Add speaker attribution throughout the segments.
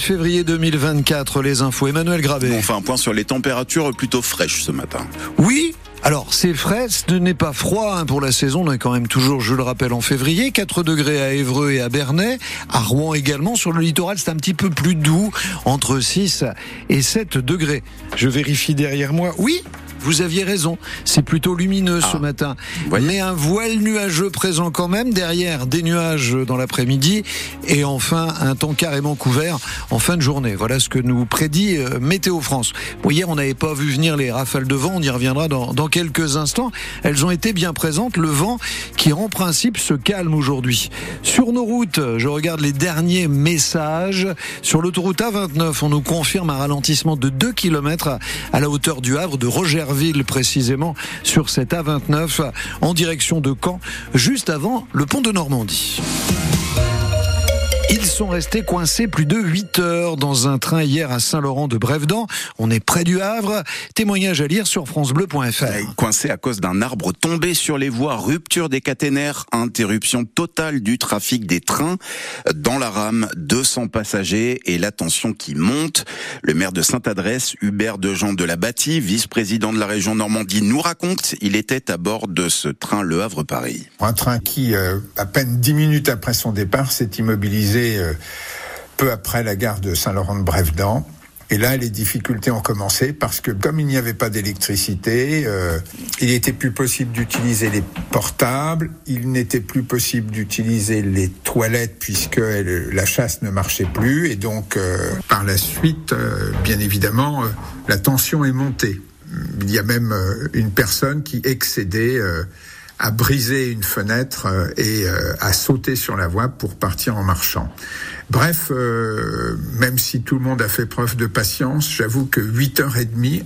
Speaker 1: 7 février 2024, les infos. Emmanuel Gravé.
Speaker 2: On fait un point sur les températures plutôt fraîches ce matin.
Speaker 1: Oui, alors, c'est frais, ce n'est pas froid hein, pour la saison. On est quand même toujours, je le rappelle, en février. 4 degrés à Évreux et à Bernay. À Rouen également. Sur le littoral, c'est un petit peu plus doux, entre 6 et 7 degrés. Je vérifie derrière moi. Oui, vous aviez raison, c'est plutôt lumineux ce ah. matin. Mais un voile nuageux présent quand même, derrière des nuages dans l'après-midi et enfin un temps carrément couvert en fin de journée. Voilà ce que nous prédit euh, Météo France. Bon, hier, on n'avait pas vu venir les rafales de vent, on y reviendra dans, dans quelques instants. Elles ont été bien présentes, le vent qui en principe se calme aujourd'hui. Sur nos routes, je regarde les derniers messages. Sur l'autoroute A29, on nous confirme un ralentissement de 2 km à la hauteur du Havre de Roger ville précisément sur cette A29 en direction de Caen, juste avant le pont de Normandie. Sont restés coincés plus de 8 heures dans un train hier à Saint-Laurent de Brévedan. On est près du Havre. Témoignage à lire sur francebleu.fr.
Speaker 2: Coincés à cause d'un arbre tombé sur les voies, rupture des caténaires, interruption totale du trafic des trains. Dans la rame, 200 passagers et la tension qui monte. Le maire de Sainte-Adresse, Hubert Dejean de la Bâtie, vice-président de la région Normandie, nous raconte, il était à bord de ce train Le Havre-Paris.
Speaker 3: Un train qui, euh, à peine 10 minutes après son départ, s'est immobilisé euh, peu après la gare de Saint-Laurent-de-Brévedan. Et là, les difficultés ont commencé parce que comme il n'y avait pas d'électricité, euh, il n'était plus possible d'utiliser les portables, il n'était plus possible d'utiliser les toilettes puisque la chasse ne marchait plus. Et donc, euh, par la suite, bien évidemment, la tension est montée. Il y a même une personne qui excédait à briser une fenêtre euh, et euh, à sauter sur la voie pour partir en marchant. Bref, euh, même si tout le monde a fait preuve de patience, j'avoue que 8h30,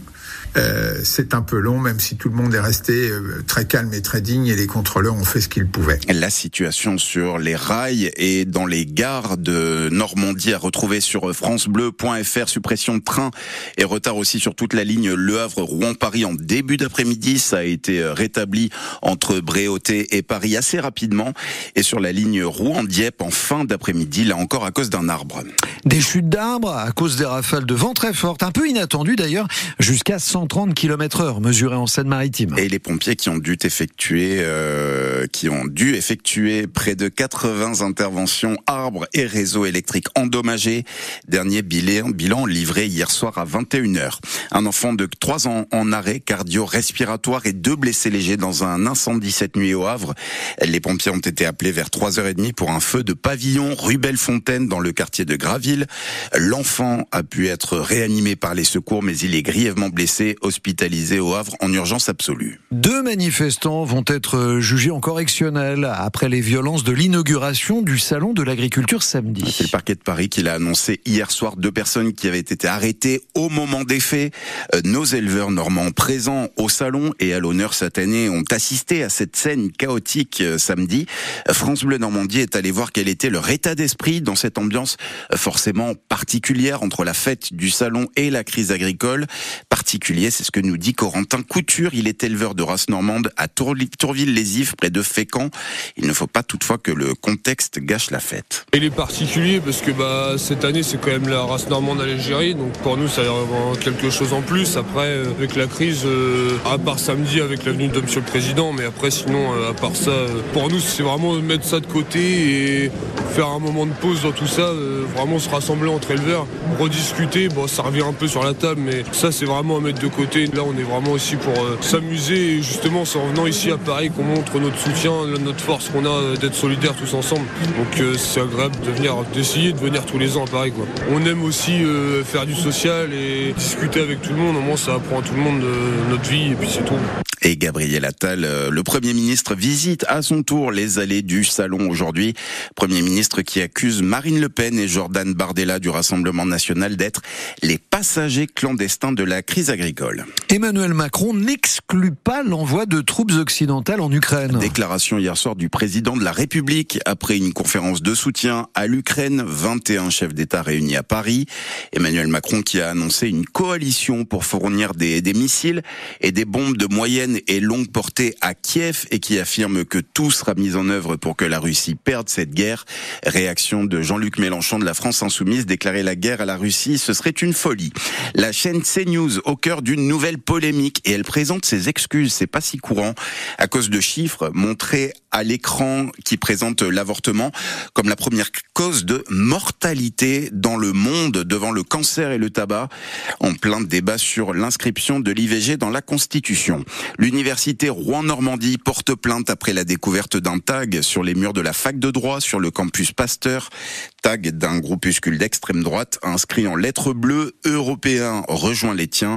Speaker 3: euh, c'est un peu long, même si tout le monde est resté euh, très calme et très digne et les contrôleurs ont fait ce qu'ils pouvaient.
Speaker 2: La situation sur les rails et dans les gares de Normandie à retrouver sur francebleu.fr, suppression de train et retard aussi sur toute la ligne Le Havre-Rouen-Paris en début d'après-midi. Ça a été euh, rétabli entre Bréauté et Paris assez rapidement et sur la ligne Rouen-Dieppe en fin d'après-midi, là encore à cause d'un arbre.
Speaker 1: Des chutes d'arbres à cause des rafales de vent très fortes, un peu inattendues d'ailleurs, jusqu'à 100 130 km heure mesuré en Seine-Maritime.
Speaker 2: Et les pompiers qui ont dû effectuer, euh, qui ont dû effectuer près de 80 interventions arbres et réseaux électriques endommagés. Dernier bilan, bilan livré hier soir à 21h. Un enfant de 3 ans en arrêt cardio-respiratoire et deux blessés légers dans un incendie cette nuit au Havre. Les pompiers ont été appelés vers 3h30 pour un feu de pavillon rue Bellefontaine dans le quartier de Graville. L'enfant a pu être réanimé par les secours mais il est grièvement blessé hospitalisé au Havre en urgence absolue.
Speaker 1: Deux manifestants vont être jugés en correctionnel après les violences de l'inauguration du salon de l'agriculture samedi.
Speaker 2: C'est le parquet de Paris qui l'a annoncé hier soir. Deux personnes qui avaient été arrêtées au moment des faits. Euh, nos éleveurs normands présents au salon et à l'honneur cette année ont assisté à cette scène chaotique euh, samedi. France Bleu Normandie est allé voir quel était leur état d'esprit dans cette ambiance euh, forcément particulière entre la fête du salon et la crise agricole. Particulière c'est ce que nous dit Corentin Couture. Il est éleveur de race normande à Tourville-les-Ifs, près de Fécamp. Il ne faut pas toutefois que le contexte gâche la fête.
Speaker 4: Il est particulier parce que bah, cette année, c'est quand même la race normande à l'Algérie. Donc pour nous, ça a quelque chose en plus. Après, euh, avec la crise, euh, à part samedi avec l'avenue de Monsieur le Président, mais après, sinon, euh, à part ça, pour nous, c'est vraiment mettre ça de côté et faire un moment de pause dans tout ça. vraiment se rassembler entre éleveurs, rediscuter. Bon, ça revient un peu sur la table, mais ça, c'est vraiment à mettre de côté. Là, on est vraiment aussi pour euh, s'amuser et justement, c'est en venant ici à Paris qu'on montre notre soutien, notre force qu'on a euh, d'être solidaires tous ensemble. Donc, euh, c'est agréable de venir, d'essayer de venir tous les ans à Paris. Quoi. On aime aussi faire du social et discuter avec tout le monde. Au moins, ça apprend à tout le monde notre vie et puis c'est tout.
Speaker 2: Et Gabriel Attal, le Premier ministre, visite à son tour les allées du salon aujourd'hui. Premier ministre qui accuse Marine Le Pen et Jordan Bardella du Rassemblement national d'être les passagers clandestins de la crise agricole.
Speaker 1: Emmanuel Macron n'exclut pas l'envoi de troupes occidentales en Ukraine.
Speaker 2: Déclaration hier soir du président de la République après une conférence de soutien à l'Ukraine, 21 chefs d'État réunis à Paris. Emmanuel Macron qui a annoncé une coalition pour fournir des, des missiles et des bombes de moyenne et longue portée à Kiev et qui affirme que tout sera mis en œuvre pour que la Russie perde cette guerre. Réaction de Jean-Luc Mélenchon de la France Insoumise, déclarer la guerre à la Russie, ce serait une folie. La chaîne CNews au cœur d'une nouvelle polémique et elle présente ses excuses, c'est pas si courant, à cause de chiffres montrés à l'écran qui présentent l'avortement comme la première cause de mortalité dans le monde devant le cancer et le tabac, en plein débat sur l'inscription de l'IVG dans la Constitution. L'université Rouen-Normandie porte plainte après la découverte d'un tag sur les murs de la fac de droit sur le campus Pasteur, tag d'un groupuscule d'extrême droite inscrit en lettres bleues européen rejoint les tiens.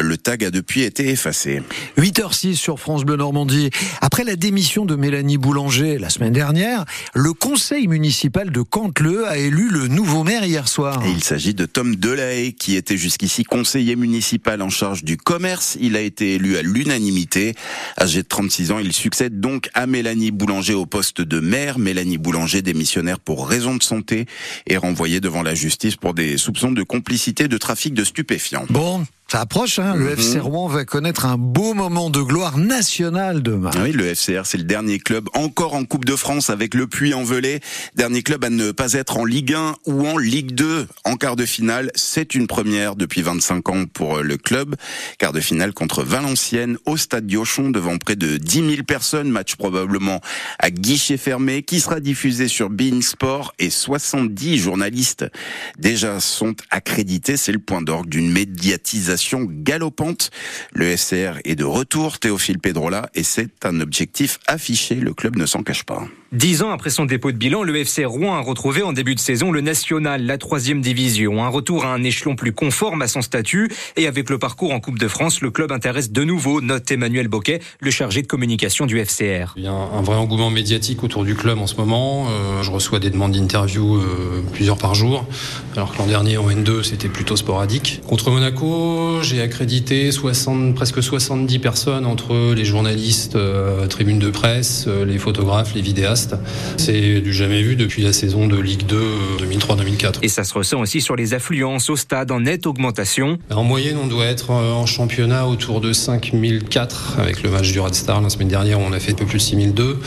Speaker 2: Le tag a depuis été effacé.
Speaker 1: 8h06 sur France Bleu Normandie. Après la démission de Mélanie Boulanger la semaine dernière, le conseil municipal de Cantleux a élu le nouveau maire hier soir.
Speaker 2: Et il s'agit de Tom Delahaye qui était jusqu'ici conseiller municipal en charge du commerce. Il a été élu à l'unanimité. Âgé de 36 ans, il succède donc à Mélanie Boulanger au poste de maire. Mélanie Boulanger démissionnaire pour raison de santé est renvoyée devant la justice pour des soupçons de complicité de trafic de stupéfiants.
Speaker 1: Bon, ça approche, hein. le
Speaker 2: Mhm.
Speaker 1: FC Rouen va connaître un beau moment de gloire nationale demain.
Speaker 2: Oui, le FCR, c'est le dernier club encore en Coupe de France avec le Puy-en-Velay. Dernier club à ne pas être en Ligue 1 ou en Ligue 2 en quart de finale. C'est une première depuis 25 ans pour le club. Quart de finale contre Valenciennes au stade Diochon devant près de 10 000 personnes. Match probablement à guichet fermé qui sera diffusé sur Bein Sport et 70 journalistes déjà sont accrédités. C'est le point d'orgue d'une médiatisation galopante. Le FCR est de retour, Théophile Pedrola, et c'est un objectif affiché. Le club ne s'en cache pas.
Speaker 5: Dix ans après son dépôt de bilan, le FC Rouen a retrouvé en début de saison le national, la troisième division. Un retour à un échelon plus conforme à son statut. Et avec le parcours en Coupe de France, le club intéresse de nouveau, note Emmanuel Boquet, le chargé de communication du FCR.
Speaker 6: Il y a un vrai engouement médiatique autour du club en ce moment. Euh, je reçois des demandes d'interview euh, plusieurs par jour, alors que l'an dernier en N2 c'était plutôt sporadique. Contre Monaco, j'ai accrédité 60, presque 70 personnes entre les journalistes, euh, tribunes de presse, euh, les photographes, les vidéastes. C'est du jamais vu depuis la saison de Ligue 2 euh, 2003-2004.
Speaker 5: Et ça se ressent aussi sur les affluences au stade en nette augmentation.
Speaker 6: En moyenne, on doit être euh, en championnat autour de 5004 avec le match du Red Star la semaine dernière où on a fait un peu plus de 6002.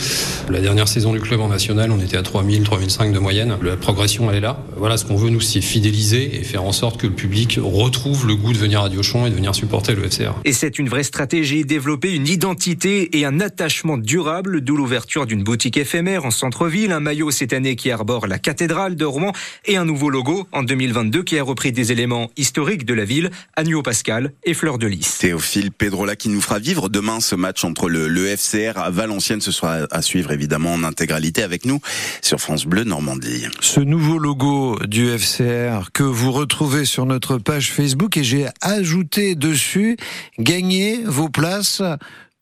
Speaker 6: La dernière saison du club en national, on était à 3000, 3005 de moyenne. La progression, elle est là. Voilà, ce qu'on veut, nous, c'est fidéliser et faire en sorte que le public retrouve le goût de venir à Diochon et de venir supporter le FCR.
Speaker 5: Et c'est une vraie stratégie, développer une identité et un attachement durable, d'où l'ouverture d'une boutique éphémère en centre-ville, un maillot cette année qui arbore la cathédrale de Rouen et un nouveau logo en 2022 qui a repris des éléments historiques de la ville, Agneau Pascal et Fleur de Lys.
Speaker 2: Théophile Pedrola qui nous fera vivre demain ce match entre le, le FCR à Valenciennes. Ce sera à suivre évidemment en intégralité avec nous sur France Bleu Normandie.
Speaker 1: Ce nouveau logo du FCR que vous retrouvez sur notre page Facebook et j'ai ajouté dessus gagnez vos places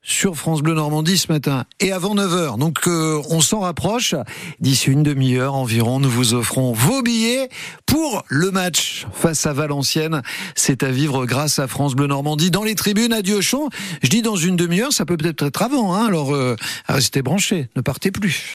Speaker 1: sur France Bleu Normandie ce matin et avant 9h. Donc euh, on s'en rapproche. D'ici une demi-heure environ, nous vous offrons vos billets pour le match face à Valenciennes. C'est à vivre grâce à France Bleu Normandie dans les tribunes à Diochon. Je dis dans une demi-heure, ça peut peut-être être avant. Hein, alors euh, restez branchés, ne partez plus.